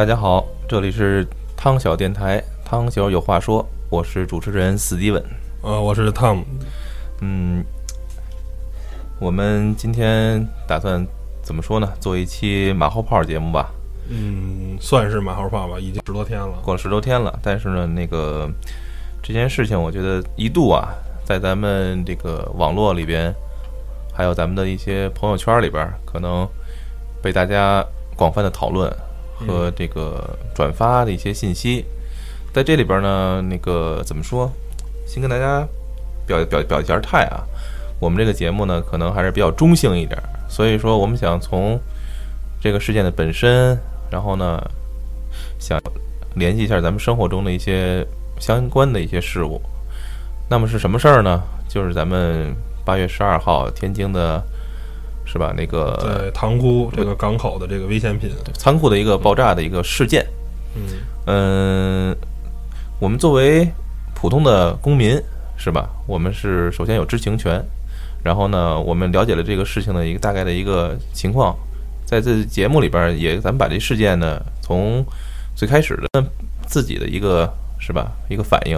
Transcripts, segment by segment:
大家好，这里是汤小电台，汤小有话说，我是主持人史蒂文。呃，我是汤姆。嗯，我们今天打算怎么说呢？做一期马后炮节目吧。嗯，算是马后炮吧，已经十多天了，过了十多天了。但是呢，那个这件事情，我觉得一度啊，在咱们这个网络里边，还有咱们的一些朋友圈里边，可能被大家广泛的讨论和这个转发的一些信息。在这里边呢，那个怎么说？先跟大家表表表一下态啊。我们这个节目呢，可能还是比较中性一点，所以说我们想从这个事件的本身。然后呢，想联系一下咱们生活中的一些相关的一些事物。那么是什么事儿呢？就是咱们八月十二号天津的，是吧？那个在塘沽这个港口的这个危险品仓库的一个爆炸的一个事件。嗯嗯，我们作为普通的公民，是吧？我们是首先有知情权，然后呢，我们了解了这个事情的一个大概的一个情况。在这节目里边，也咱们把这事件呢，从最开始的自己的一个是吧，一个反应，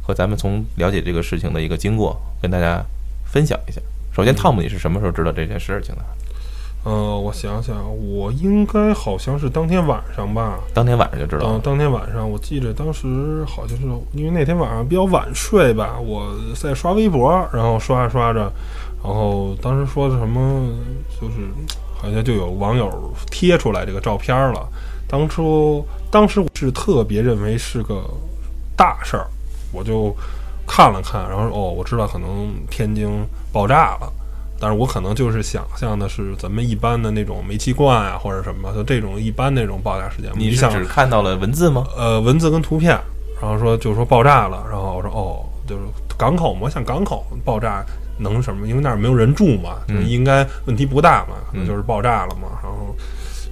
和咱们从了解这个事情的一个经过，跟大家分享一下。首先，汤姆，你是什么时候知道这件事情的？呃，我想想，我应该好像是当天晚上吧。当天晚上就知道了。当天晚上，我记得当时好像是因为那天晚上比较晚睡吧，我在刷微博，然后刷着刷着，然后当时说的什么就是。好像就有网友贴出来这个照片了。当初当时我是特别认为是个大事儿，我就看了看，然后哦，我知道可能天津爆炸了，但是我可能就是想象的是咱们一般的那种煤气罐啊或者什么，就这种一般那种爆炸事件。你是只看到了文字吗？呃，文字跟图片，然后说就是说爆炸了，然后我说哦，就是港口嘛，像港口爆炸。能什么？因为那儿没有人住嘛，应该问题不大嘛，可能就是爆炸了嘛。然后，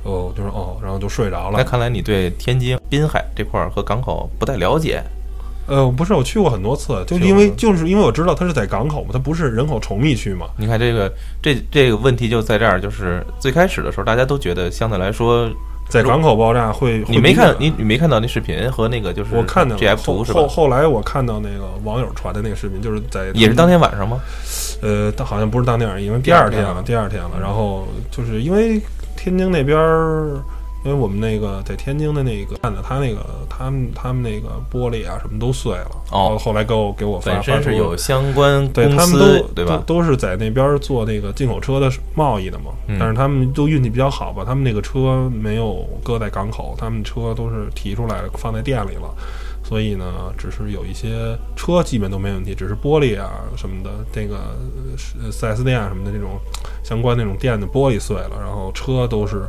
哦，就是哦，然后就睡着了。那看来你对天津滨海这块儿和港口不太了解。呃，不是，我去过很多次，就因为就是因为我知道它是在港口嘛，它不是人口稠密区嘛。你看这个这这个问题就在这儿，就是最开始的时候，大家都觉得相对来说。在港口爆炸会，你没看你你没看到那视频和那个就是我看到 G F 图是吧？后后来我看到那个网友传的那个视频，就是在也是当天晚上吗？呃，好像不是当天晚上，因为第二天了，第二天了。然后就是因为天津那边儿。因为我们那个在天津的那个看的，他那个他们他们那个玻璃啊什么都碎了。哦，后来给我给我发，本身是有相关对他们都对吧？都是在那边做那个进口车的贸易的嘛。但是他们都运气比较好吧，他们那个车没有搁在港口，他们车都是提出来放在店里了。所以呢，只是有一些车基本都没问题，只是玻璃啊什么的，这个四 S 店啊什么的这种相关那种店的玻璃碎了，然后车都是。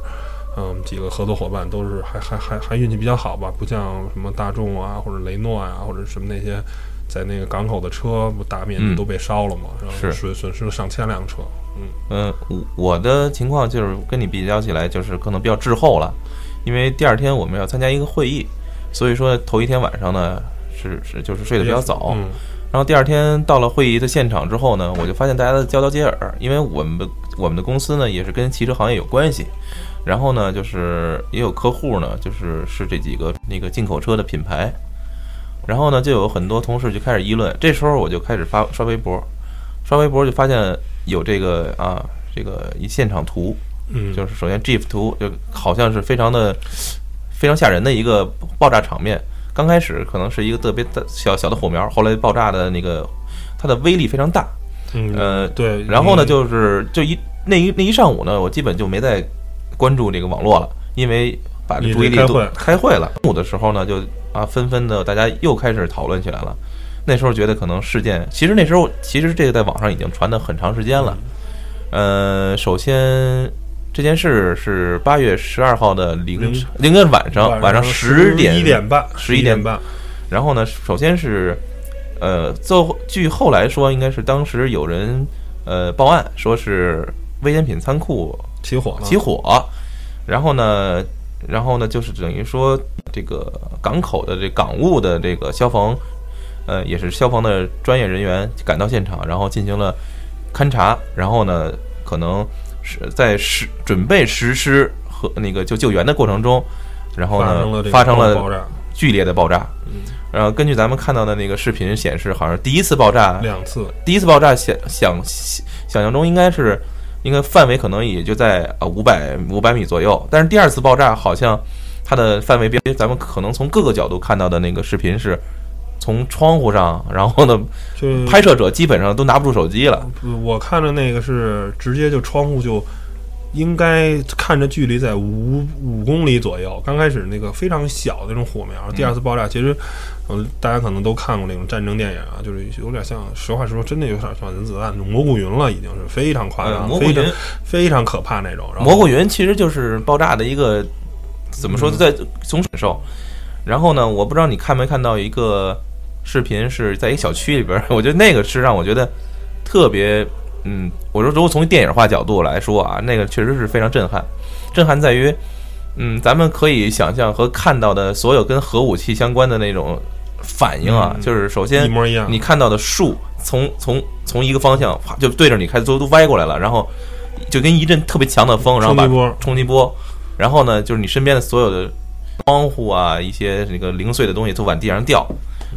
嗯，几个合作伙伴都是还还还还运气比较好吧，不像什么大众啊或者雷诺啊或者什么那些在那个港口的车不，大面积都被烧了嘛，然后损损失了上千辆车。嗯嗯，我我的情况就是跟你比较起来，就是可能比较滞后了，因为第二天我们要参加一个会议，所以说头一天晚上呢是是就是睡得比较早，然后第二天到了会议的现场之后呢，我就发现大家的交交接耳，因为我们的我们的公司呢也是跟汽车行业有关系。然后呢，就是也有客户呢，就是是这几个那个进口车的品牌。然后呢，就有很多同事就开始议论。这时候我就开始发刷微博，刷微博就发现有这个啊，这个一现场图，嗯，就是首先 GIF 图就好像是非常的非常吓人的一个爆炸场面。刚开始可能是一个特别的小小的火苗，后来爆炸的那个它的威力非常大，嗯，呃，对。然后呢，就是就一那一那一上午呢，我基本就没在。关注这个网络了，因为把这注意力都开会了。中午的时候呢，就啊纷纷的大家又开始讨论起来了。那时候觉得可能事件，其实那时候其实这个在网上已经传的很长时间了。呃，首先这件事是八月十二号的凌晨，应该是晚上晚上十点一点半，十一点半。然后呢，首先是呃，后据后来说，应该是当时有人呃报案，说是危险品仓库。起火了，起火，然后呢，然后呢，就是等于说这个港口的这港务的这个消防，呃，也是消防的专业人员赶到现场，然后进行了勘察，然后呢，可能是在实准备实施和那个就救援的过程中，然后呢发生了爆炸，剧烈的爆炸。嗯，然后根据咱们看到的那个视频显示，好像第一次爆炸两次，第一次爆炸想想想象中应该是应该范围可能也就在呃五百五百米左右，但是第二次爆炸好像它的范围比咱们可能从各个角度看到的那个视频是。从窗户上，然后呢，就拍摄者基本上都拿不住手机了。我看着那个是直接就窗户就应该看着距离在五五公里左右。刚开始那个非常小的那种火苗，第二次爆炸其实，嗯，大家可能都看过那种战争电影啊，就是有点像，实话实说，真的有点像原子弹蘑菇云了，已经是非常夸张，非常非常可怕那种。蘑菇云其实就是爆炸的一个怎么说，在总感受。然后呢，我不知道你看没看到一个。视频是在一个小区里边，我觉得那个是让我觉得特别，嗯，我说如果从电影化角度来说啊，那个确实是非常震撼。震撼在于，嗯，咱们可以想象和看到的所有跟核武器相关的那种反应啊，就是首先一模一样，你看到的树从从从一个方向就对着你开，都都歪过来了，然后就跟一阵特别强的风，然后把冲击波，然后呢，就是你身边的所有的窗户啊，一些那个零碎的东西都往地上掉。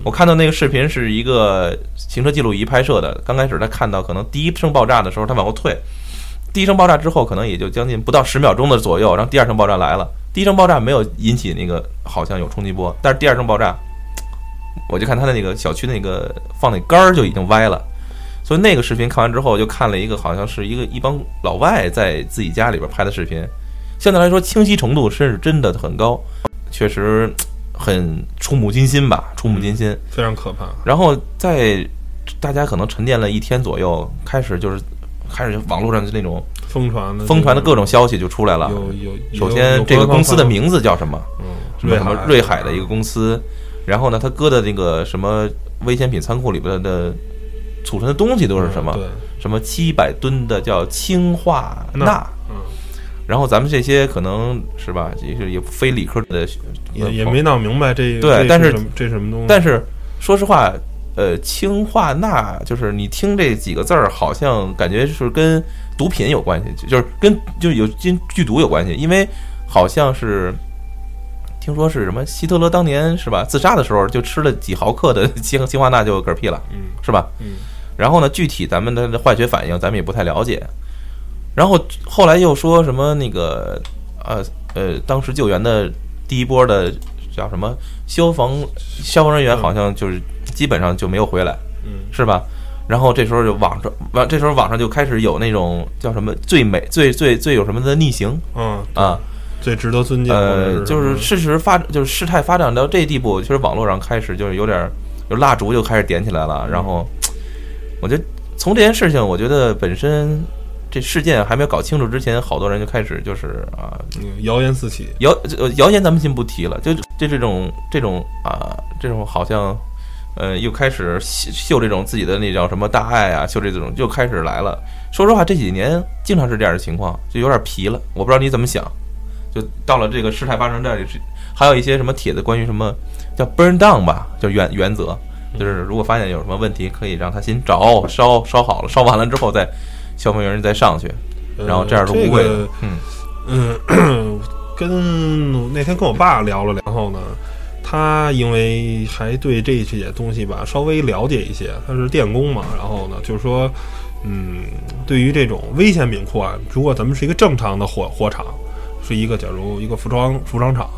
我看到那个视频是一个行车记录仪拍摄的。刚开始他看到可能第一声爆炸的时候，他往后退。第一声爆炸之后，可能也就将近不到十秒钟的左右，然后第二声爆炸来了。第一声爆炸没有引起那个好像有冲击波，但是第二声爆炸，我就看他的那个小区那个放那杆儿就已经歪了。所以那个视频看完之后，就看了一个好像是一个一帮老外在自己家里边拍的视频，相对来说清晰程度是真的很高，确实。很触目惊心吧，触目惊心，非常可怕。然后在大家可能沉淀了一天左右，开始就是开始网络上就那种疯传的疯传的各种消息就出来了。有有，首先这个公司的名字叫什么？嗯，什么瑞海的一个公司。然后呢，他搁的那个什么危险品仓库里边的储存的东西都是什么？对，什么七百吨的叫氢化钠。然后咱们这些可能是吧，也是也非理科的，也也没闹明白这对，但是这什么东西？但是说实话，呃，氢化钠就是你听这几个字儿，好像感觉是跟毒品有关系，就是跟就有跟剧毒有关系，因为好像是听说是什么希特勒当年是吧，自杀的时候就吃了几毫克的 氢氢化钠就嗝屁了，嗯，是吧？嗯，然后呢，具体咱们的化学反应咱们也不太了解。然后后来又说什么那个呃呃，当时救援的第一波的叫什么消防消防人员，好像就是基本上就没有回来，嗯，是吧？然后这时候就网上网，这时候网上就开始有那种叫什么最美最最最有什么的逆行，嗯啊，最值得尊敬，呃，就是事实发就是事态发展到这地步，其实网络上开始就是有点就蜡烛就开始点起来了。然后我觉得从这件事情，我觉得本身。这事件还没有搞清楚之前，好多人就开始就是啊，谣言四起。谣呃谣言咱们先不提了，就就这种这种啊，这种好像呃又开始秀这种自己的那叫什么大爱啊，秀这种就开始来了。说实话，这几年经常是这样的情况，就有点皮了。我不知道你怎么想，就到了这个事态发生这里，还有一些什么帖子关于什么叫 burn down 吧，叫原原则，就是如果发现有什么问题，可以让他先着烧烧好了，烧完了之后再。消防员再上去，然后这样是无谓的。嗯嗯，跟那天跟我爸聊了，然后呢，他因为还对这些东西吧稍微了解一些，他是电工嘛，然后呢，就是说，嗯，对于这种危险品库啊，如果咱们是一个正常的火火场，是一个假如一个服装服装厂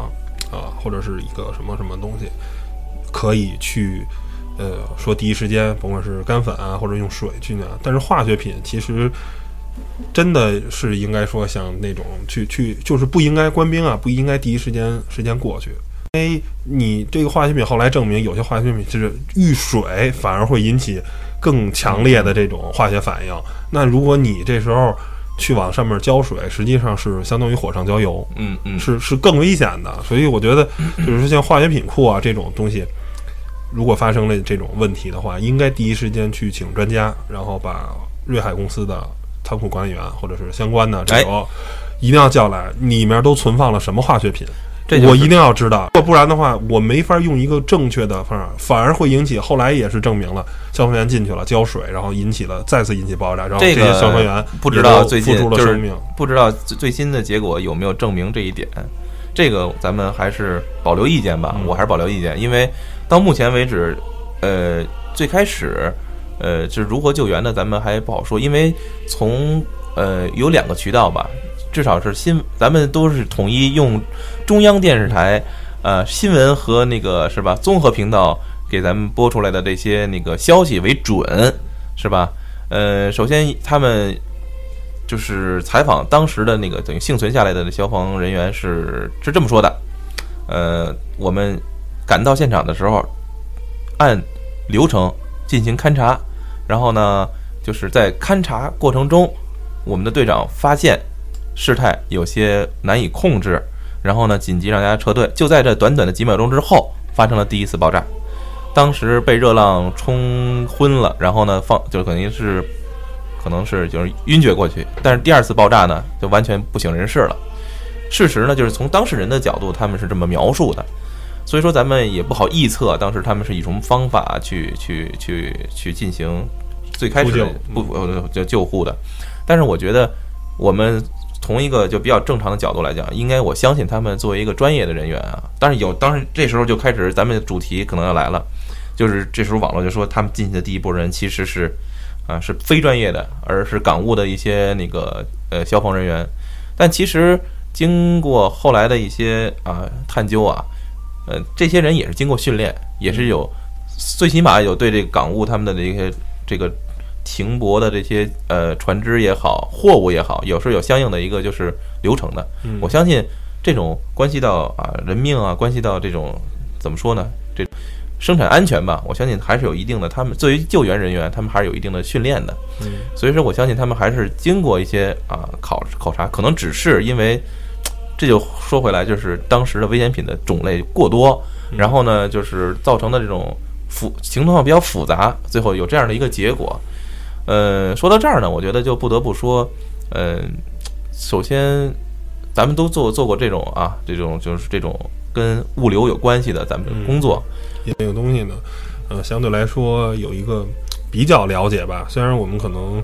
啊，或者是一个什么什么东西，可以去。呃，说第一时间，甭管是干粉啊，或者用水去那，但是化学品其实真的是应该说像那种去去，就是不应该官兵啊，不应该第一时间时间过去，因为你这个化学品后来证明，有些化学品就是遇水反而会引起更强烈的这种化学反应。那如果你这时候去往上面浇水，实际上是相当于火上浇油，嗯嗯，是是更危险的。所以我觉得，就是说像化学品库啊这种东西。如果发生了这种问题的话，应该第一时间去请专家，然后把瑞海公司的仓库管理员或者是相关的这个一定要叫来，里面都存放了什么化学品，这我一定要知道。不然的话，我没法用一个正确的方法，反而会引起后来也是证明了消防员进去了浇水，然后引起了再次引起爆炸，然后这些消防员不知道最近付出了生命，不知道最新的结果有没有证明这一点。这个咱们还是保留意见吧，我还是保留意见，因为到目前为止，呃，最开始，呃，是如何救援的，咱们还不好说，因为从呃有两个渠道吧，至少是新，咱们都是统一用中央电视台呃新闻和那个是吧综合频道给咱们播出来的这些那个消息为准，是吧？呃，首先他们。就是采访当时的那个等于幸存下来的消防人员是是这么说的，呃，我们赶到现场的时候，按流程进行勘察，然后呢，就是在勘察过程中，我们的队长发现事态有些难以控制，然后呢，紧急让大家撤退。就在这短短的几秒钟之后，发生了第一次爆炸，当时被热浪冲昏了，然后呢，放就肯定是。可能是就是晕厥过去，但是第二次爆炸呢，就完全不省人事了。事实呢，就是从当事人的角度，他们是这么描述的，所以说咱们也不好臆测当时他们是以什么方法去去去去进行最开始不就救护的。但是我觉得，我们从一个就比较正常的角度来讲，应该我相信他们作为一个专业的人员啊。但是有当时这时候就开始，咱们主题可能要来了，就是这时候网络就说他们进去的第一波人其实是。啊，是非专业的，而是港务的一些那个呃消防人员，但其实经过后来的一些啊探究啊，呃，这些人也是经过训练，也是有最起码有对这个港务他们的这些这个停泊的这些呃船只也好，货物也好，有时候有相应的一个就是流程的。我相信这种关系到啊人命啊，关系到这种怎么说呢？这。生产安全吧，我相信还是有一定的。他们作为救援人员，他们还是有一定的训练的。嗯，所以说我相信他们还是经过一些啊考考察，可能只是因为这就说回来，就是当时的危险品的种类过多，然后呢，就是造成的这种复情况比较复杂，最后有这样的一个结果。呃，说到这儿呢，我觉得就不得不说，嗯，首先咱们都做做过这种啊，这种就是这种跟物流有关系的咱们工作。这个东西呢，呃，相对来说有一个比较了解吧。虽然我们可能，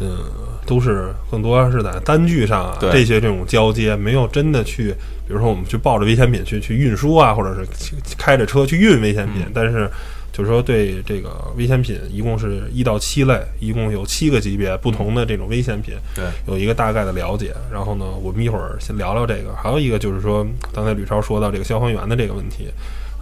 嗯，都是更多是在单据上啊这些这种交接，没有真的去，比如说我们去抱着危险品去去运输啊，或者是开着车去运危险品。但是就是说，对这个危险品，一共是一到七类，一共有七个级别不同的这种危险品，对，有一个大概的了解。然后呢，我们一会儿先聊聊这个。还有一个就是说，刚才吕超说到这个消防员的这个问题。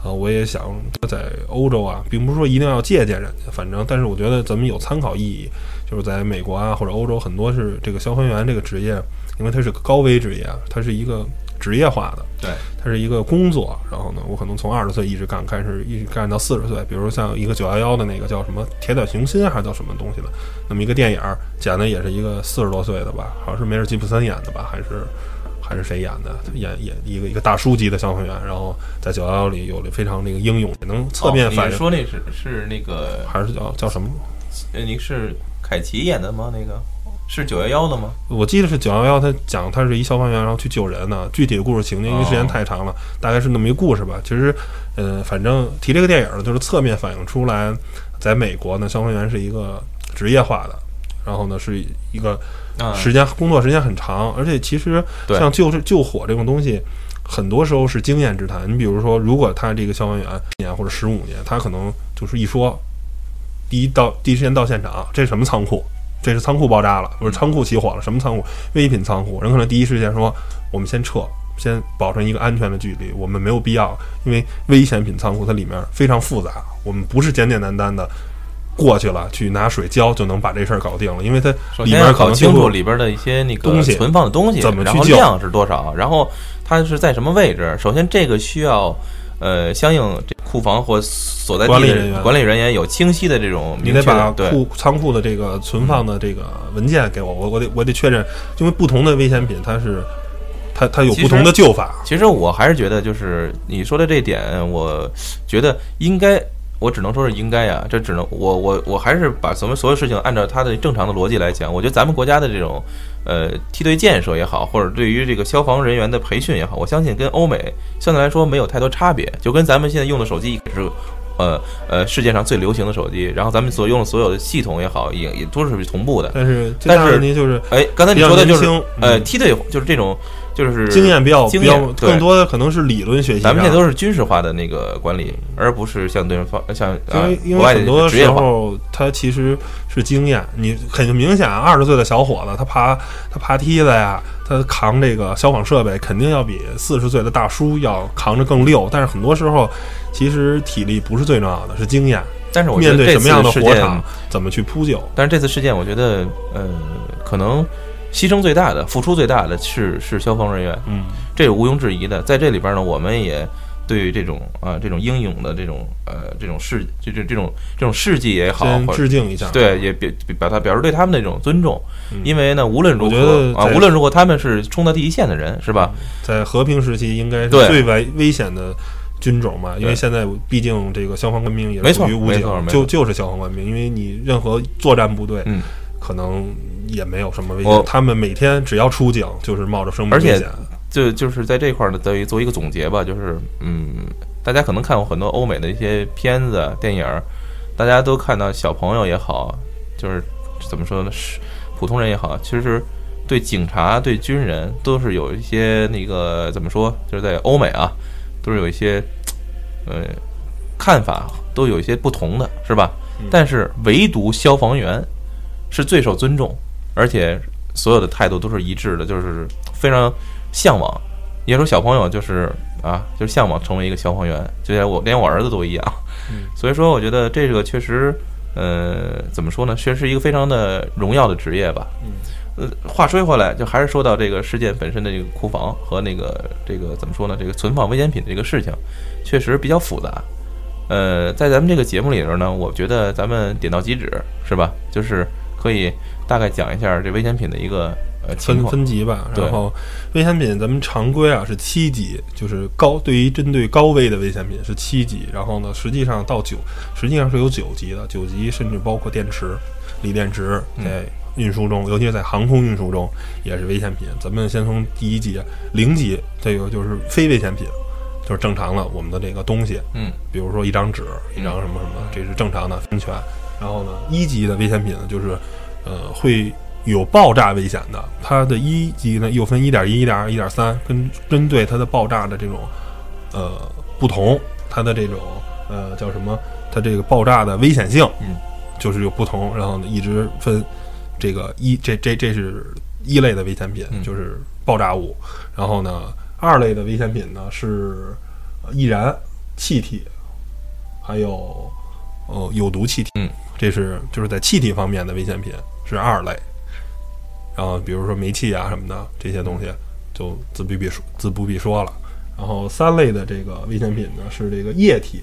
啊，我也想在欧洲啊，并不是说一定要借鉴人家，反正，但是我觉得咱们有参考意义。就是在美国啊，或者欧洲，很多是这个消防员这个职业，因为它是个高危职业，它是一个职业化的，对，它是一个工作。然后呢，我可能从二十岁一直干，开始一直干到四十岁。比如像一个九幺幺的那个叫什么铁胆雄心，还是叫什么东西的，那么一个电影讲的也是一个四十多岁的吧，好像是梅尔吉普森演的吧，还是？还是谁演的？演演一个一个大叔级的消防员，然后在九幺幺里有了非常那个英勇，能侧面反映。说那是是那个还是叫叫什么？呃，你是凯奇演的吗？那个是九幺幺的吗？我记得是九幺幺，他讲他是一消防员，然后去救人呢。具体的故事情节因为时间太长了，大概是那么一个故事吧。其实，呃，反正提这个电影呢，就是侧面反映出来，在美国呢，消防员是一个职业化的，然后呢是一个。时间工作时间很长，而且其实像救救火这种东西，很多时候是经验之谈。你比如说，如果他这个消防员年或者十五年，他可能就是一说，第一到第一时间到现场，这是什么仓库？这是仓库爆炸了，不是仓库起火了？什么仓库？危品仓库。人可能第一时间说，我们先撤，先保证一个安全的距离。我们没有必要，因为危险品仓库它里面非常复杂，我们不是简简单单的。过去了，去拿水浇就能把这事儿搞定了，因为它里面搞清楚里边的一些那个东西存放的东西，怎么去量是多少，然后它是在什么位置。首先，这个需要呃相应这库房或所在地管理人员管理人员有清晰的这种，你得把库仓库的这个存放的这个文件给我，我我得我得确认，因为不同的危险品它是它它有不同的救法。其实我还是觉得，就是你说的这点，我觉得应该。我只能说是应该呀，这只能我我我还是把咱们所有事情按照它的正常的逻辑来讲。我觉得咱们国家的这种呃梯队建设也好，或者对于这个消防人员的培训也好，我相信跟欧美相对来说没有太多差别。就跟咱们现在用的手机也是呃呃世界上最流行的手机，然后咱们所用的所有的系统也好，也也都是同步的。但是但是您就是哎，刚才你说的就是呃梯队就是这种就是经验比较经比较更多的可能是理论学习。咱们现在都是军事化的那个管理，而不是像对方像啊因为因为很多。时候，他其实是经验。你很明显，二十岁的小伙子，他爬他爬梯子呀，他扛这个消防设备，肯定要比四十岁的大叔要扛着更溜。但是很多时候，其实体力不是最重要的，是经验。但是我觉得这面对什么样的火场，怎么去扑救？但是这次事件，我觉得呃，可能牺牲最大的、付出最大的是是消防人员，嗯，这是毋庸置疑的。在这里边呢，我们也对于这种啊、这种英勇的这种呃这种事，这这这种这种事迹也好，致敬一下。对，也表表达表示对他们的一种尊重，嗯。因为呢，无论如何啊，无论如何，他们是冲在第一线的人，是吧？在和平时期应该是最危危险的军种嘛，因为现在毕竟这个消防官兵也属于武警就就是消防官兵，因为你任何作战部队，嗯，可能也没有什么危险，他们每天只要出警就是冒着生命而且危险。就就是在这块儿呢，等于做一个总结吧，就是嗯，大家可能看过很多欧美的一些片子、啊电影儿，大家都看到小朋友也好，就是怎么说呢，是普通人也好，其实对警察、对军人都是有一些那个怎么说，就是在欧美啊，都是有一些呃看法都有一些不同的，是吧？但是唯独消防员是最受尊重，而且所有的态度都是一致的，就是非常向往。也说小朋友就是啊，就是向往成为一个消防员，就像我连我儿子都一样。嗯所以说，我觉得这个确实，呃，怎么说呢？确实是一个非常的荣耀的职业吧。嗯呃，话说回来，就还是说到这个事件本身的这个库房和那个这个怎么说呢？这个存放危险品的这个事情，确实比较复杂。呃，在咱们这个节目里头呢，我觉得咱们点到即止，是吧？就是可以大概讲一下这危险品的一个呃分。分级吧，对然后危险品咱们常规啊是七级，就是高对于针对高危的危险品是七级，然后呢实际上到九，实际上是有九级的，九级甚至包括电池、锂电池嗯在运输中，尤其是在航空运输中也是危险品。咱们先从第一级零级，这个就是非危险品，就是正常的我们的这个东西，嗯比如说一张纸、一张什么什么，这是正常的安全。然后呢，一级的危险品呢，就是呃会有爆炸危险的。它的一级呢又分一点一、一点二、一点三，跟针对它的爆炸的这种呃不同，它的这种呃叫什么？它这个爆炸的危险性，嗯，就是有不同。然后呢，一直分这个一这这这是一类的危险品，嗯就是爆炸物。然后呢，二类的危险品呢是呃易燃气体，还有呃有毒气体。嗯，这是就是在气体方面的危险品是二类。然后比如说煤气啊什么的这些东西，就自不必说自不必说了。然后三类的这个危险品呢是这个液体，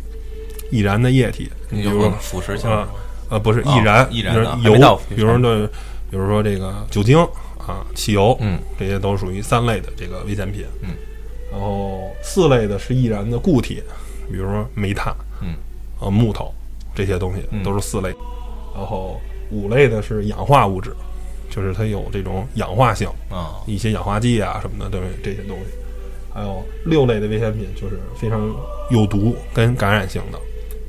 易燃的液体，你比如说腐蚀性啊呃不是哦易燃，易燃油比如说这，比如说这个酒精啊、汽油，嗯。这些都属于三类的这个危险品。嗯，然后四类的是易燃的固体，比如说煤炭，嗯，呃木头这些东西嗯都是四类。然后五类的是氧化物质，就是它有这种氧化性，啊一些氧化剂啊什么的，都是这些东西。还有六类的危险品就是非常有毒跟感染性的，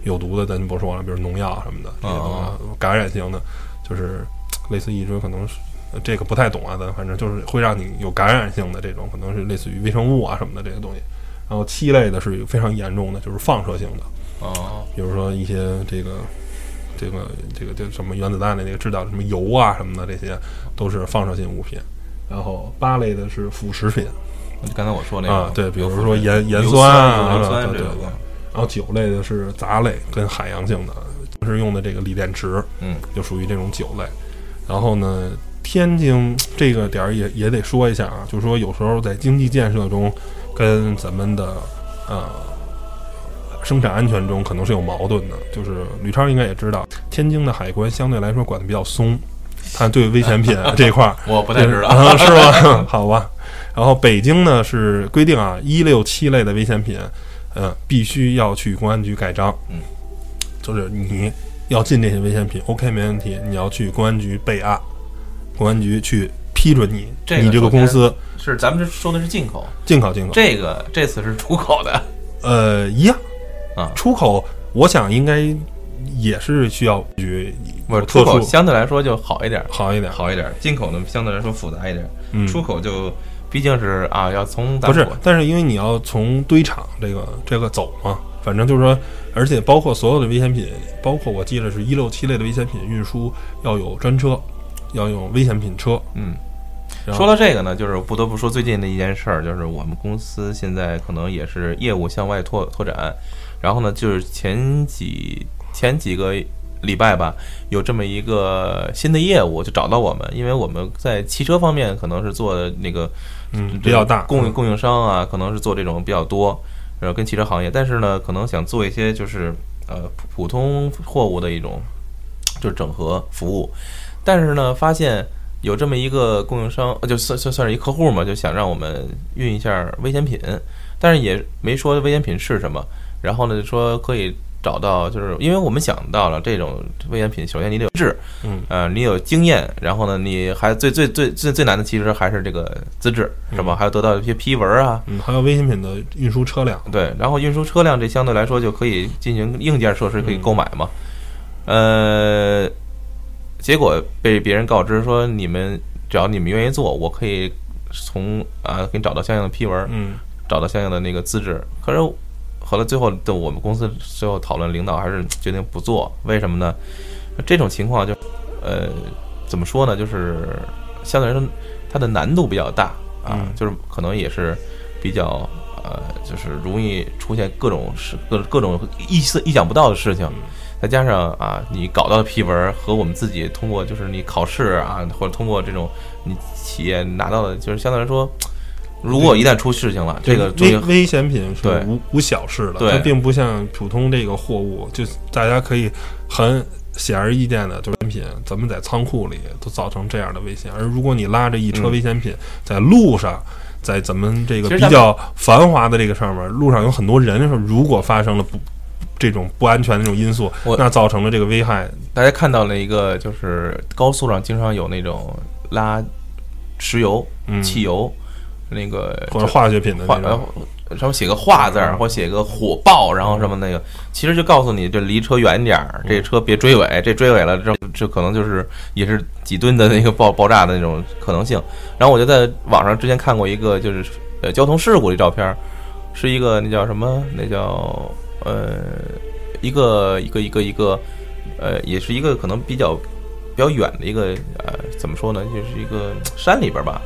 有毒的咱就不说了，比如农药什么的这些东西。感染性的就是类似一种可能是呃这个不太懂啊，咱反正就是会让你有感染性的这种，可能是类似于微生物啊什么的这些东西。然后七类的是非常严重的，就是放射性的，哦比如说一些这个这个这个这个什么原子弹的那个制造的什么油啊什么的，这些都是放射性物品。然后八类的是腐蚀品刚才我说那个啊，对，比如说盐盐酸啊，硫酸对对对。然后九类的是杂类跟海洋性的，是用的这个锂电池，嗯就属于这种九类。然后呢，天津这个点儿也也得说一下啊，就是说有时候在经济建设中，跟咱们的呃生产安全中可能是有矛盾的。就是吕超应该也知道，天津的海关相对来说管的比较松，他对危险品 这块儿我不太知道。啊，是吗？好吧。然后北京呢是规定啊，一六七类的危险品，呃，必须要去公安局盖章。嗯，就是你要进这些危险品，OK 没问题，你要去公安局备案，公安局去批准你，这个你这个公司是咱们这说的是进口，进口进口。这个这次是出口的呃，一样啊出口我想应该也是需要局不是出口相对来说就好一点，好一点。好一点。进口呢相对来说复杂一点，嗯，出口就毕竟是啊，要从不是，但是因为你要从堆场这个这个走嘛，反正就是说，而且包括所有的危险品，包括我记得是一六七类的危险品运输要有专车，要用危险品车。嗯，说到这个呢，就是不得不说最近的一件事儿，就是我们公司现在可能也是业务向外拓拓展，然后呢，就是前几前几个。礼拜吧，有这么一个新的业务就找到我们，因为我们在汽车方面可能是做的那个，嗯，比较大供应供应商啊，可能是做这种比较多，然后跟汽车行业，但是呢，可能想做一些就是呃普通货物的一种就是整合服务，但是呢，发现有这么一个供应商，就算算算是一客户嘛，就想让我们运一下危险品，但是也没说危险品是什么，然后呢，说可以。找到就是因为我们想到了这种危险品，首先你得有质，嗯，呃，你有经验，然后呢，你还最最最最最难的其实还是这个资质，是吧？还要得到一些批文啊，嗯，还有危险品的运输车辆，对，然后运输车辆这相对来说就可以进行硬件设施可以购买嘛，呃，结果被别人告知说你们只要你们愿意做，我可以从啊给你找到相应的批文，嗯，找到相应的那个资质，可是。后来最后的我们公司最后讨论，领导还是决定不做。为什么呢？这种情况就，呃，怎么说呢？就是相对来说，它的难度比较大啊，就是可能也是比较呃，就是容易出现各种事、各各种意思意想不到的事情。再加上啊，你搞到的批文和我们自己通过就是你考试啊，或者通过这种你企业拿到的，就是相对来说。如果一旦出事情了，这个危危险品是无无小事的，它并不像普通这个货物，就大家可以很显而易见的，就危险品怎么在仓库里都造成这样的危险。而如果你拉着一车危险品在路上，在咱们这个比较繁华的这个上面，路上有很多人，如果发生了不这种不安全的这种因素，那造成了这个危害。大家看到了一个，就是高速上经常有那种拉石油、汽油。那个或者化学品的那种，上面写个“化”字儿，或写个“火爆”，然后什么那个，其实就告诉你，这离车远点儿，这车别追尾，这追尾了，这这可能就是也是几吨的那个爆爆炸的那种可能性。然后我就在网上之前看过一个，就是呃交通事故的照片，是一个那叫什么？那叫呃一个一个一个一个呃，也是一个可能比较比较远的一个呃，怎么说呢？就是一个山里边吧，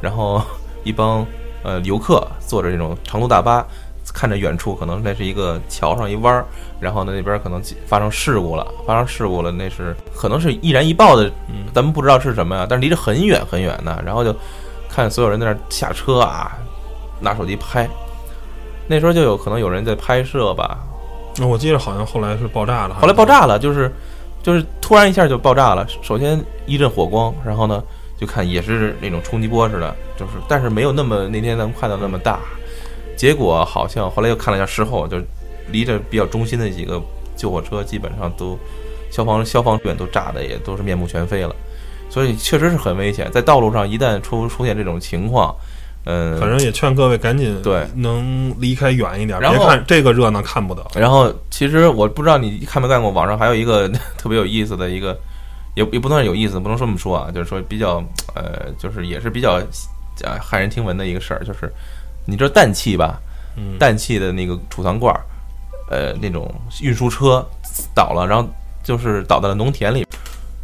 然后。一帮呃游客坐着这种长途大巴，看着远处可能那是一个桥上一弯儿，然后呢那边可能发生事故了，发生事故了，那是可能是易燃易爆的，咱们不知道是什么呀，但是离着很远很远的，然后就看所有人在那下车啊，拿手机拍，那时候就有可能有人在拍摄吧。那我记得好像后来是爆炸了，后来爆炸了，就是就是突然一下就爆炸了，首先一阵火光，然后呢。就看也是那种冲击波似的，就是但是没有那么那天咱们看到那么大。结果好像后来又看了一下事后，就离着比较中心的几个救火车基本上都消防消防员都炸的也都是面目全非了，所以确实是很危险。在道路上一旦出出现这种情况，嗯，反正也劝各位赶紧对能离开远一点，别看这个热闹看不得。然后其实我不知道你看没看过网上还有一个 特别有意思的一个。也也不能有意思，不能说这么说啊，就是说比较呃，就是也是比较啊骇人听闻的一个事儿，就是你知道氮气吧？氮气的那个储藏罐儿，呃，那种运输车倒了，然后就是倒在了农田里，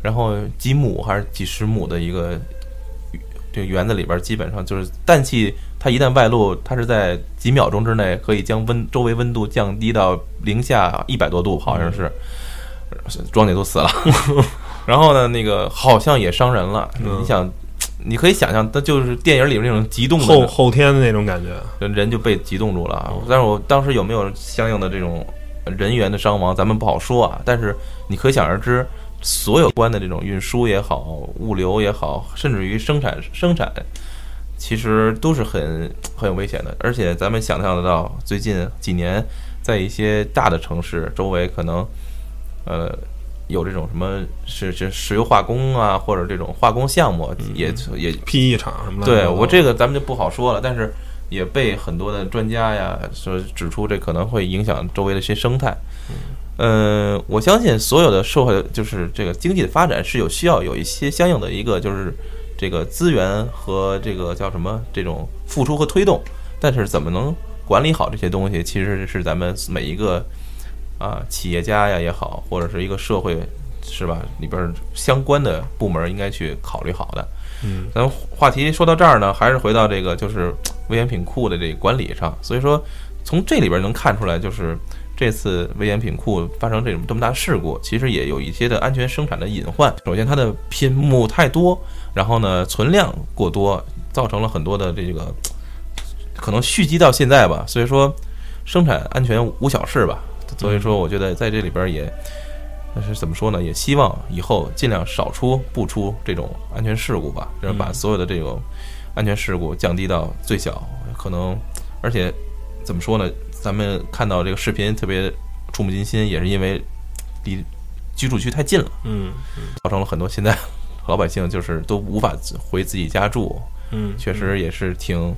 然后几亩还是几十亩的一个这个园子里边，基本上就是氮气，它一旦外露，它是在几秒钟之内可以将温周围温度降低到零下一百多度，好像是，庄姐都死了。然后呢，那个好像也伤人了。你想，你可以想象，它就是电影里边那种激动的后后天的那种感觉，人就被激动住了。但是我当时有没有相应的这种人员的伤亡，咱们不好说啊。但是你可想而知，所有关的这种运输也好，物流也好，甚至于生产生产，其实都是很很有危险的。而且咱们想象得到，最近几年在一些大的城市周围，可能呃。有这种什么是是石油化工啊，或者这种化工项目也也 PE 厂什么的。对我这个咱们就不好说了，但是也被很多的专家呀说指出，这可能会影响周围的一些生态。嗯，我相信所有的社会就是这个经济的发展是有需要有一些相应的一个就是这个资源和这个叫什么这种付出和推动，但是怎么能管理好这些东西，其实是咱们每一个啊企业家呀也好，或者是一个社会是吧里边相关的部门应该去考虑好的。嗯，咱们话题说到这儿呢，还是回到这个就是 危险品库的这个管理上。所以说，从这里边能看出来，就是这次危险品库发生这种这么大事故，其实也有一些的安全生产的隐患。首先，它的品目太多，然后呢，存量过多，造成了很多的这个可能蓄积到现在吧。所以说，生产安全无小事吧。所以说，我觉得在这里边也。但是怎么说呢？也希望以后尽量少出不出这种安全事故吧，然后把所有的这种安全事故降低到最小。可能，而且怎么说呢？咱们看到这个视频特别触目惊心，也是因为离居住区太近了，嗯，造成了很多现在老百姓就是都无法回自己家住。嗯，确实也是挺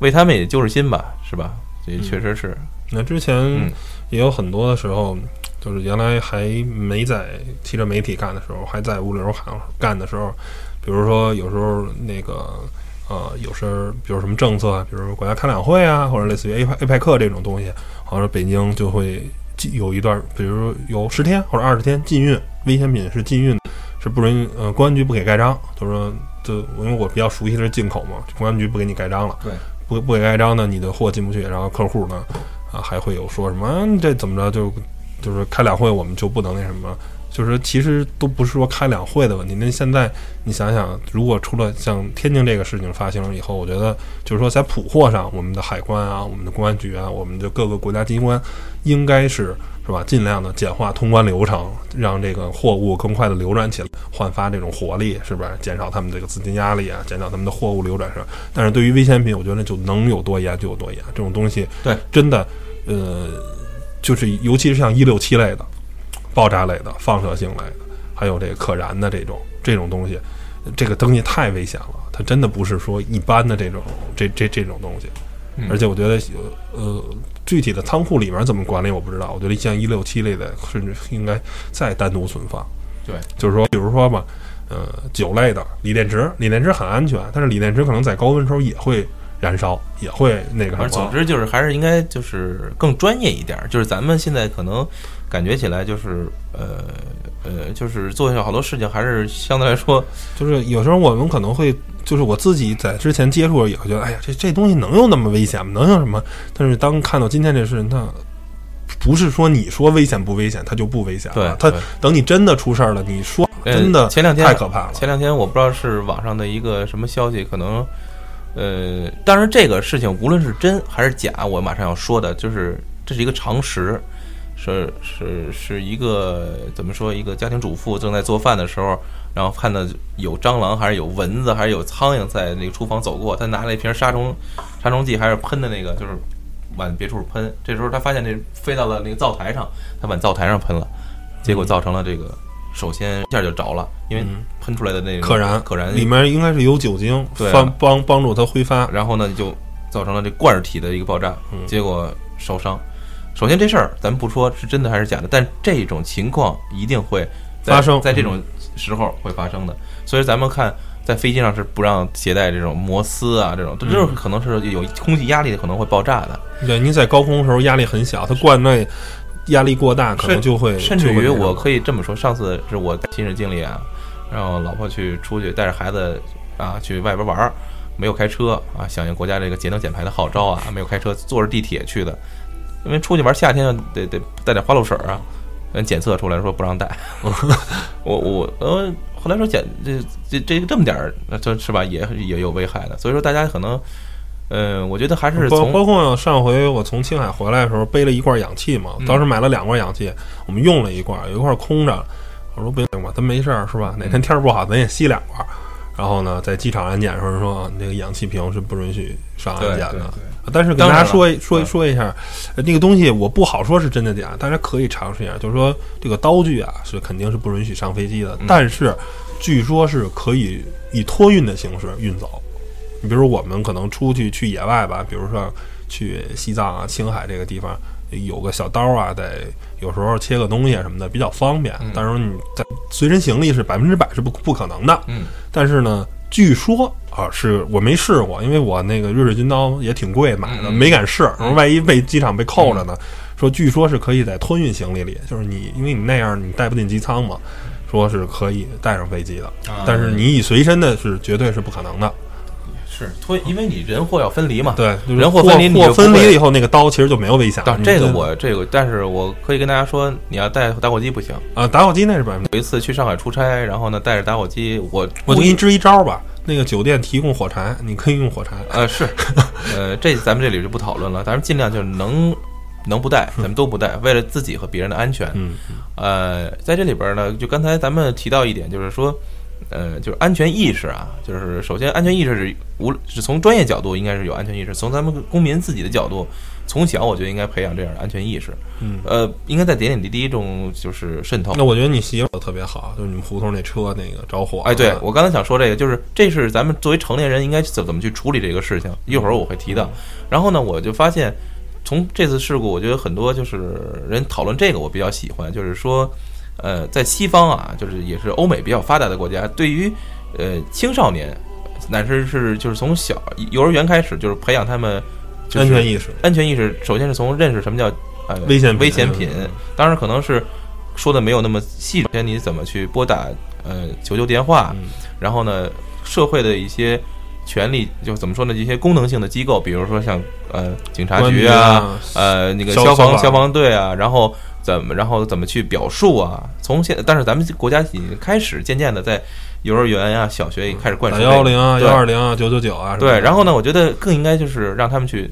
为他们也揪着心吧，是吧？这确实是。那之前也有很多的时候。就是原来还没在汽车媒体干的时候，还在物流行干的时候，比如说有时候那个呃，有时候比如什么政策，比如国家开两会啊，或者类似于 A 派 A 派克这种东西，好像北京就会有一段，比如有十天或者二十天禁运危险品是禁运，是不允呃公安局不给盖章，就是说就因为我比较熟悉的是进口嘛，公安局不给你盖章了，对，不不给盖章呢，你的货进不去，然后客户呢啊还会有说什么这怎么着就。就是开两会，我们就不能那什么。就是其实都不是说开两会的问题。那现在你想想，如果出了像天津这个事情发生了以后，我觉得就是说在普货上，我们的海关啊，我们的公安局啊，我们的各个国家机关，应该是是吧，尽量的简化通关流程，让这个货物更快的流转起来，焕发这种活力，是不是？减少他们这个资金压力啊，减少他们的货物流转上。但是对于危险品，我觉得就能有多严就有多严。这种东西，对，真的，呃。就是，尤其是像一六七类的、爆炸类的、放射性类的，还有这个可燃的这种这种东西，这个东西太危险了。它真的不是说一般的这种这这这种东西。而且我觉得，呃，具体的仓库里面怎么管理我不知道。我觉得像一六七类的，甚至应该再单独存放。对，就是说，比如说吧，呃，酒类的锂电池，锂电池很安全，但是锂电池可能在高温时候也会。燃烧也会那个，总之就是还是应该就是更专业一点。就是咱们现在可能感觉起来就是呃呃，就是做下好多事情还是相对来说，就是有时候我们可能会就是我自己在之前接触也会觉得，哎呀，这这东西能有那么危险吗？能有什么？但是当看到今天这事，那不是说你说危险不危险，它就不危险了。它等你真的出事儿了，你说真的前两天太可怕了。前两天我不知道是网上的一个什么消息，可能。呃，当然，这个事情无论是真还是假，我马上要说的就是这是一个常识，是是是一个怎么说？一个家庭主妇正在做饭的时候，然后看到有蟑螂，还是有蚊子，还是有苍蝇在那个厨房走过，她拿了一瓶杀虫杀虫剂，还是喷的那个，就是往别处喷。这时候她发现那飞到了那个灶台上，她往灶台上喷了，结果造成了这个。首先一下就着了，因为喷出来的那个可燃，可燃里面应该是有酒精，帮帮帮助它挥发，然后呢就造成了这罐体的一个爆炸，结果烧伤。首先这事儿咱们不说是真的还是假的，但这种情况一定会发生在这种时候会发生的。所以咱们看在飞机上是不让携带这种摩丝啊，这种这就是可能是有空气压力可能会爆炸的。对，您在高空的时候压力很小，它罐内。压力过大，可能就会甚至于我可以这么说，上次是我亲身经历啊，让老婆去出去带着孩子啊去外边玩儿，没有开车啊，响应国家这个节能减排的号召啊，没有开车，坐着地铁去的，因为出去玩夏天得得带点花露水啊，嗯，检测出来说不让带，我我呃后来说检这这这这么点儿，这是吧也也有危害的，所以说大家可能。呃，我觉得还是包包括上回我从青海回来的时候背了一罐氧气嘛，当时买了两罐氧气，我们用了一罐，有一罐空着，我说不行吧，咱没事儿是吧？哪天天儿不好，咱也吸两罐。然后呢，在机场安检的时候说，那个氧气瓶是不允许上安检的。但是跟大家说说说一下，那个东西我不好说是真的假，大家可以尝试一下。就是说，这个刀具啊是肯定是不允许上飞机的，但是据说是可以以托运的形式运走。你比如我们可能出去去野外吧，比如说去西藏啊、青海这个地方，有个小刀啊，得有时候切个东西什么的比较方便。但是你在随身行李是百分之百是不不可能的。嗯。但是呢，据说啊，是我没试过，因为我那个瑞士军刀也挺贵买的，没敢试。然后万一被机场被扣着呢？说据说是可以在托运行李里，就是你因为你那样你带不进机舱嘛，说是可以带上飞机的，但是你以随身的是绝对是不可能的。是脱，因为你人货要分离嘛。对，人货分离，货分离了以后，那个刀其实就没有危险。这个我这个，但是我可以跟大家说，你要带打火机不行啊，打火机那是百分。有一次去上海出差，然后呢带着打火机，我我给你支一招吧，那个酒店提供火柴，你可以用火柴。呃是，呃这咱们这里就不讨论了，咱们尽量就是能能不带，咱们都不带，为了自己和别人的安全。嗯，呃，在这里边呢，就刚才咱们提到一点，就是说。呃，就是安全意识啊，就是首先安全意识是无是从专业角度应该是有安全意识，从咱们公民自己的角度，从小我觉得应该培养这样的安全意识。嗯，呃，应该在点点滴滴中就是渗透。那我觉得你媳妇特别好，就是你们胡同那车那个着火。哎，对我刚才想说这个，就是这是咱们作为成年人应该怎怎么去处理这个事情，一会儿我会提到。然后呢，我就发现从这次事故，我觉得很多就是人讨论这个，我比较喜欢，就是说。呃，在西方啊，就是也是欧美比较发达的国家，对于呃青少年，乃至是就是从小幼儿园开始，就是培养他们安全意识。安全意识，首先是从认识什么叫呃危险危险品，当然可能是说的没有那么细。首先你怎么去拨打呃求救电话，然后呢，社会的一些权利，就怎么说呢？一些功能性的机构，比如说像呃警察局啊，呃那个消防消防队啊，然后。怎么，然后怎么去表述啊？从现，但是咱们国家已经开始渐渐的在幼儿园呀、小学也开始灌输幺幺零啊、幺二零啊、九九九啊。对，然后呢，我觉得更应该就是让他们去，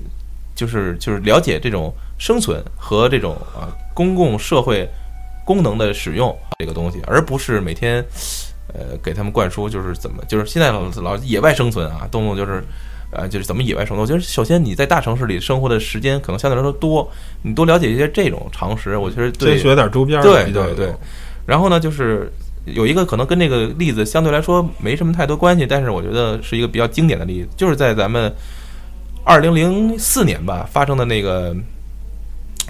就是就是了解这种生存和这种啊公共社会功能的使用这个东西，而不是每天呃给他们灌输就是怎么就是现在老老野外生存啊，动不动就是。呃，就是怎么野外生活？我觉得首先你在大城市里生活的时间可能相对来说多，你多了解一些这种常识，我觉得对学点周边对对对。然后呢，就是有一个可能跟这个例子相对来说没什么太多关系，但是我觉得是一个比较经典的例子，就是在咱们二零零四年吧发生的那个。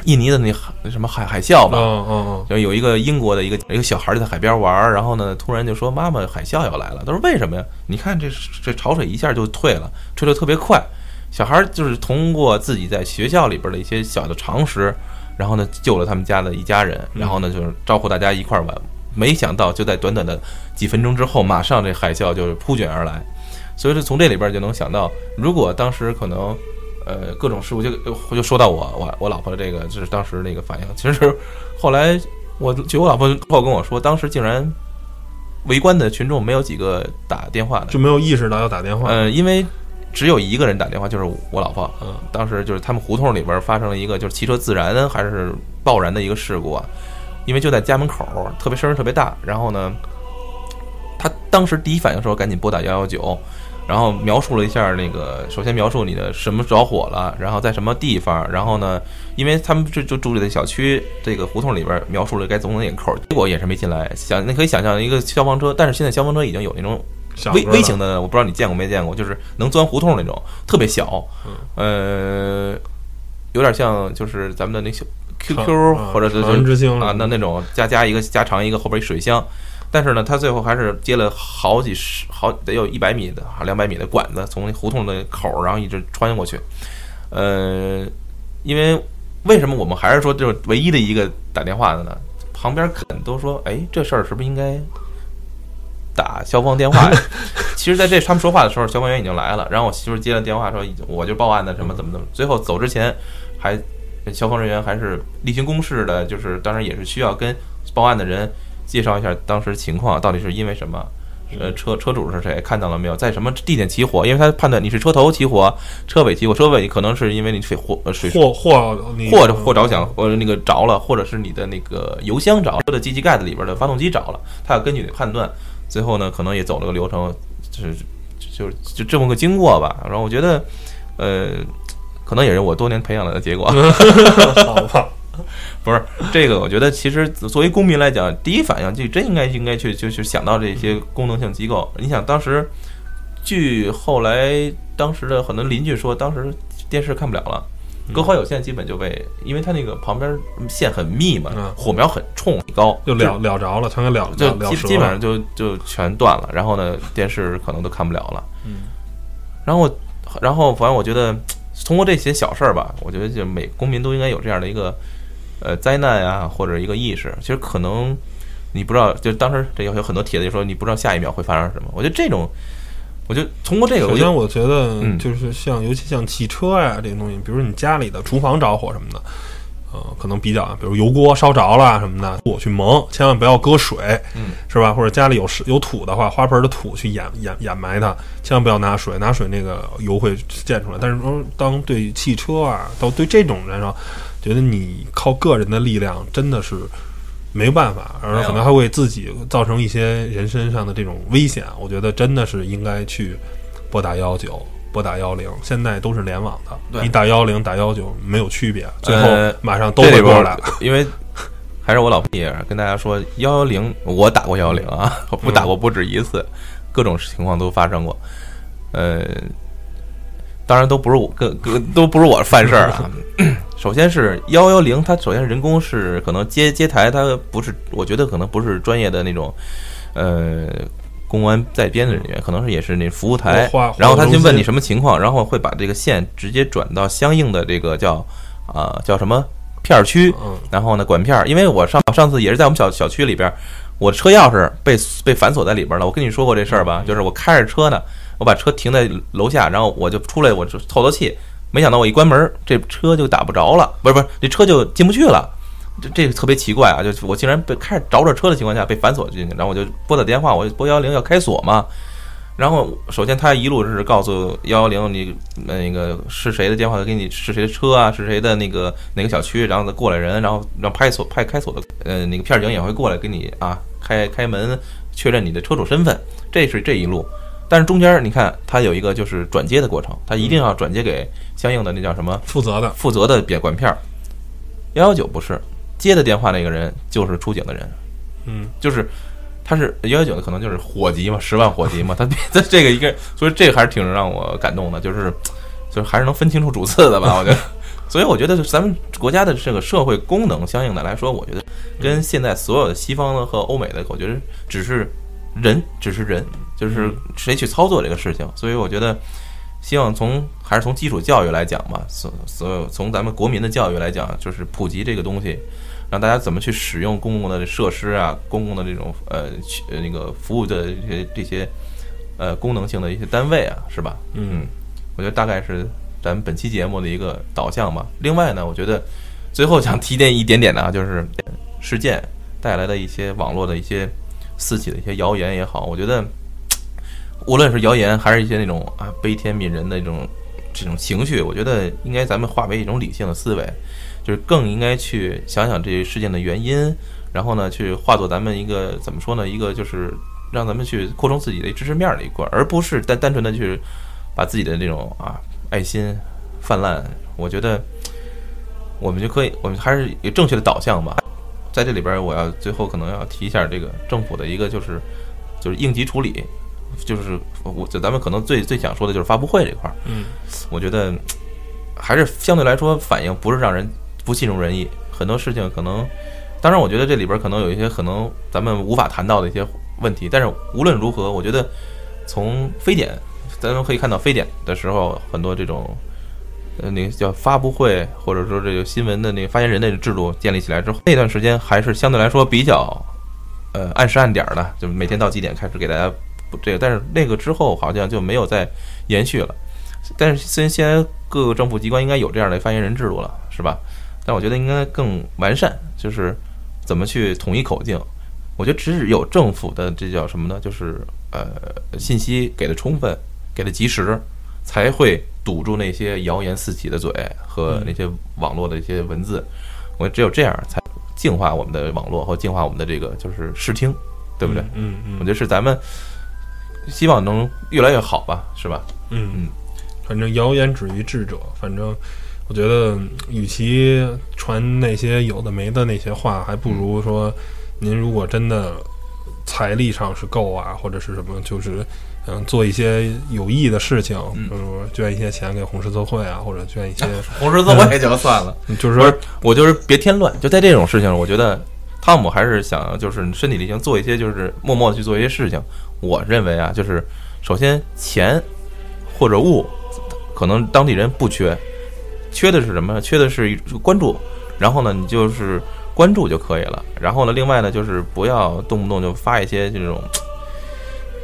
印尼的那海什么海海啸吧，嗯嗯就有一个英国的一个一个小孩在海边玩，然后呢，突然就说妈妈海啸要来了。他说为什么呀？你看这这潮水一下就退了，退得特别快。小孩就是通过自己在学校里边的一些小的常识，然后呢救了他们家的一家人，然后呢就是招呼大家一块玩。没想到就在短短的几分钟之后，马上这海啸就是扑卷而来。所以说从这里边就能想到，如果当时可能。呃，各种事故就就说到我我我老婆的这个，就是当时那个反应。其实后来我据我老婆后跟我说，当时竟然围观的群众没有几个打电话的，就没有意识到要打电话。呃，因为只有一个人打电话，就是我老婆。嗯，当时就是他们胡同里边发生了一个就是汽车自燃还是爆燃的一个事故啊，因为就在家门口，特别声儿特别大。然后呢，他当时第一反应说赶紧拨打幺幺九。然后描述了一下那个，首先描述你的什么着火了，然后在什么地方，然后呢，因为他们就就住在小区这个胡同里边，描述了该走哪个口，结果也是没进来。想你可以想象一个消防车，但是现在消防车已经有那种微微型的，我不知道你见过没见过，就是能钻胡同那种，特别小，呃，有点像就是咱们的那小 QQ 或者是啊那那种加加一个加长一个后边一水箱。但是呢，他最后还是接了好几十好得有一百米的啊两百米的管子，从那胡同的口，然后一直穿过去。呃，因为为什么我们还是说就是唯一的一个打电话的呢？旁边肯都说，哎，这事儿是不是应该打消防电话？其实，在这他们说话的时候，消防员已经来了。然后我媳妇接了电话说，我就报案的，什么怎么怎么。最后走之前，还消防人员还是例行公事的，就是当然也是需要跟报案的人。介绍一下当时情况，到底是因为什么？呃，车车主是谁？看到了没有？在什么地点起火？因为他判断你是车头起火，车尾起火。车尾可能是因为你水火水货货或者或着响，或那个着了，或者是你的那个油箱着了，车的机器盖子里边的发动机着了。他要根据你的判断，最后呢，可能也走了个流程，就是就就这么个经过吧。然后我觉得，呃，可能也是我多年培养的结果。好吧。不是这个，我觉得其实作为公民来讲，第一反应就真应该应该去就去想到这些功能性机构。你想当时，据后来当时的很多邻居说，当时电视看不了了，隔好有线基本就被，因为它那个旁边线很密嘛，嗯火苗很冲高，就了了着了，全给了就基基本上。就就全断了，然后呢，电视可能都看不了了。嗯，然后，然后反正我觉得，通过这些小事儿吧，我觉得就每公民都应该有这样的一个呃灾难呀，或者一个意识。其实可能你不知道，就当时这有有很多帖子就说你不知道下一秒会发生什么。我觉得这种，我就通过这个，首先，我觉得嗯就是像，尤其像汽车呀这些东西，比如你家里的厨房着火什么的，呃，可能比较，比如油锅烧着了什么的，火去蒙，千万不要搁水，嗯，是吧？或者家里有石有土的话，花盆的土去掩掩掩埋它，千万不要拿水，拿水那个油会溅出来。但是说，当对汽车啊，到对这种燃烧，觉得你靠个人的力量真的是。没有办法，而且可能还会自己造成一些人身上的这种危险。我觉得真的是应该去拨打幺幺九，拨打幺零，现在都是联网的，你打幺零打幺九没有区别，最呃后马上都会过来。因为还是我老婆也跟大家说，幺幺零我打过幺幺零啊，我不打过不止一次，各种情况都发生过。呃，当然都不是我，跟跟都不是我犯事儿啊。首先是幺幺零，它首先人工是可能接接台，它不是，我觉得可能不是专业的那种，呃。公安在编的人员可能是也是那服务台然后他先问你什么情况，然后会把这个线直接转到相应的这个叫啊、叫什么片儿区，嗯然后呢，管片儿，因为我上上次也是在我们小小区里边儿，我车钥匙被被反锁在里边了。我跟你说过这事儿吧？就是我开着车呢，我把车停在楼下，然后我就出来，我就透透气。没想到我一关门，这车就打不着了，不是不是，这车就进不去了。这这个特别奇怪啊！就我竟然被开着着着车的情况下被反锁进去，然后我就拨打电话，我就拨幺幺零要开锁嘛。然后首先他一路是告诉幺幺零你那个是谁的电话，给你是谁的车啊，是谁的那个哪个小区，然后再过来人，然后让派锁派开锁的呃那个片警也会过来给你啊开开门确认你的车主身份，这是这一路。但是中间你看它有一个就是转接的过程，它一定要转接给相应的那叫什么？负责的，负责的别管片儿。幺幺九不是接的电话那个人就是出警的人，嗯，就是他是幺幺九的，可能就是火急嘛，十万火急嘛，他他 这个一个，所以这个还是挺让我感动的，就是就是还是能分清楚主次的吧，我觉得。所以我觉得咱们国家的这个社会功能，相应的来说，我觉得跟现在所有的西方的和欧美的，我觉得只是人，只是人，就是谁去操作这个事情。所以我觉得，希望从还是从基础教育来讲吧，所所有从咱们国民的教育来讲，就是普及这个东西，让大家怎么去使用公共的设施啊，公共的这种呃呃那个服务的这些这些呃功能性的一些单位啊，是吧？嗯，我觉得大概是咱们本期节目的一个导向吧。另外呢，我觉得最后想提点一点点的啊，就是事件带来的一些网络的一些四起的一些谣言也好，我觉得无论是谣言还是一些那种啊悲天悯人的这种这种情绪，我觉得应该咱们化为一种理性的思维，就是更应该去想想这些事件的原因，然后呢，去化作咱们一个怎么说呢？一个就是让咱们去扩充自己的知识面的一块，而不是单单纯的去把自己的这种啊爱心泛滥。我觉得我们就可以，我们还是有正确的导向吧。在这里边，我要最后可能要提一下这个政府的一个就是就是应急处理，就是我就咱们可能最最想说的就是发布会这块儿。嗯，我觉得还是相对来说反应不是让人不尽如人意，很多事情可能，当然我觉得这里边可能有一些可能咱们无法谈到的一些问题，但是无论如何，我觉得从非典，咱们可以看到非典的时候很多这种。呃，那个叫发布会，或者说这个新闻的那个发言人的制度建立起来之后，那段时间还是相对来说比较，呃，按时按点儿的，就每天到几点开始给大家不这个，但是那个之后好像就没有再延续了。但是虽然现在各个政府机关应该有这样的发言人制度了，是吧？但我觉得应该更完善，就是怎么去统一口径。我觉得只有政府的这叫什么呢？就是呃，信息给的充分，给的及时，才会堵住那些谣言四起的嘴和那些网络的一些文字。我觉得只有这样，才净化我们的网络和净化我们的这个就是视听，对不对？嗯嗯我觉得是咱们希望能越来越好吧，是吧？嗯嗯，反正谣言止于智者。反正我觉得，与其传那些有的没的那些话，还不如说，您如果真的财力上是够啊，或者是什么，就是嗯做一些有意义的事情，比如捐一些钱给红十字会啊，或者捐一些红十字会也就算了，就是说我就是别添乱，就在这种事情，我觉得汤姆还是想就是身体力行做一些，就是默默去做一些事情。我认为啊，就是首先钱或者物，可能当地人不缺，缺的是什么？缺的是关注。然后呢，你就是关注就可以了。然后呢，另外呢，就是不要动不动就发一些这种，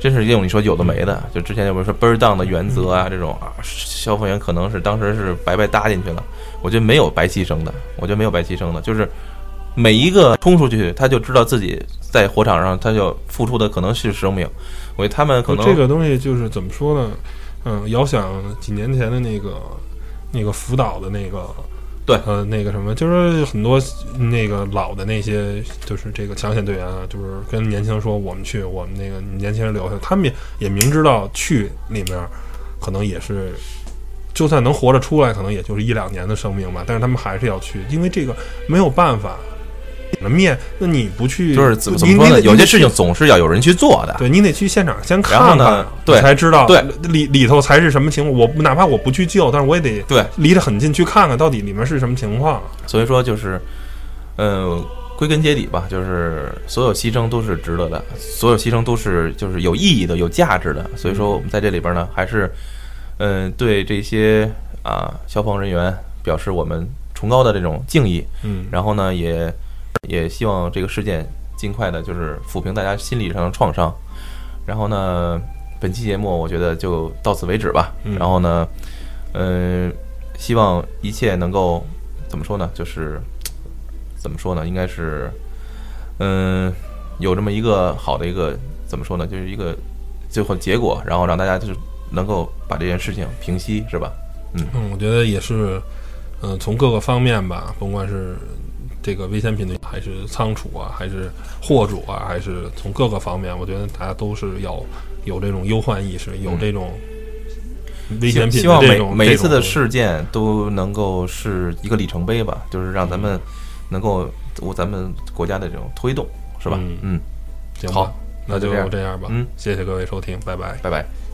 真是用你说有的没的。就之前有没有说 “bird down” 的原则啊？这种啊，消防员可能是当时是白白搭进去了。我觉得没有白牺牲的，我觉得没有白牺牲的，就是每一个冲出去，他就知道自己在火场上，他就付出的可能是生命。我觉得他们可能这个东西就是怎么说呢？嗯，遥想几年前的那个那个福岛的那个。对，呃，那个什么，就是很多那个老的那些，就是这个抢险队员啊，就是跟年轻人说，我们去，我们那个年轻人留下，他们也也明知道去里面可能也是，就算能活着出来，可能也就是一两年的生命吧，但是他们还是要去，因为这个没有办法。面，那你不去就是怎么怎么说呢？有些事情总是要有人去做的。对你得去现场先看看，对，才知道对里里头才是什么情况。我哪怕我不去救，但是我也得对离得很近去看看到底里面是什么情况。所以说就是，嗯，归根结底吧，就是所有牺牲都是值得的，所有牺牲都是就是有意义的、有价值的。所以说我们在这里边呢，还是嗯对这些啊消防人员表示我们崇高的这种敬意。嗯，然后呢也。也希望这个事件尽快的，就是抚平大家心理上的创伤。然后呢，本期节目我觉得就到此为止吧。然后呢，嗯，希望一切能够怎么说呢？就是怎么说呢？应该是嗯，有这么一个好的一个怎么说呢？就是一个最后结果，然后让大家就是能够把这件事情平息，是吧？嗯嗯，我觉得也是，嗯，从各个方面吧，甭管是。这个危险品的还是仓储啊，还是货主啊，还是从各个方面，我觉得大家都是要有这种忧患意识，有这种危险品。希望每每一次的事件都能够是一个里程碑吧，就是让咱们能够我咱们国家的这种推动，是吧？嗯，行，好，那就这样吧。嗯，谢谢各位收听，拜拜，拜拜。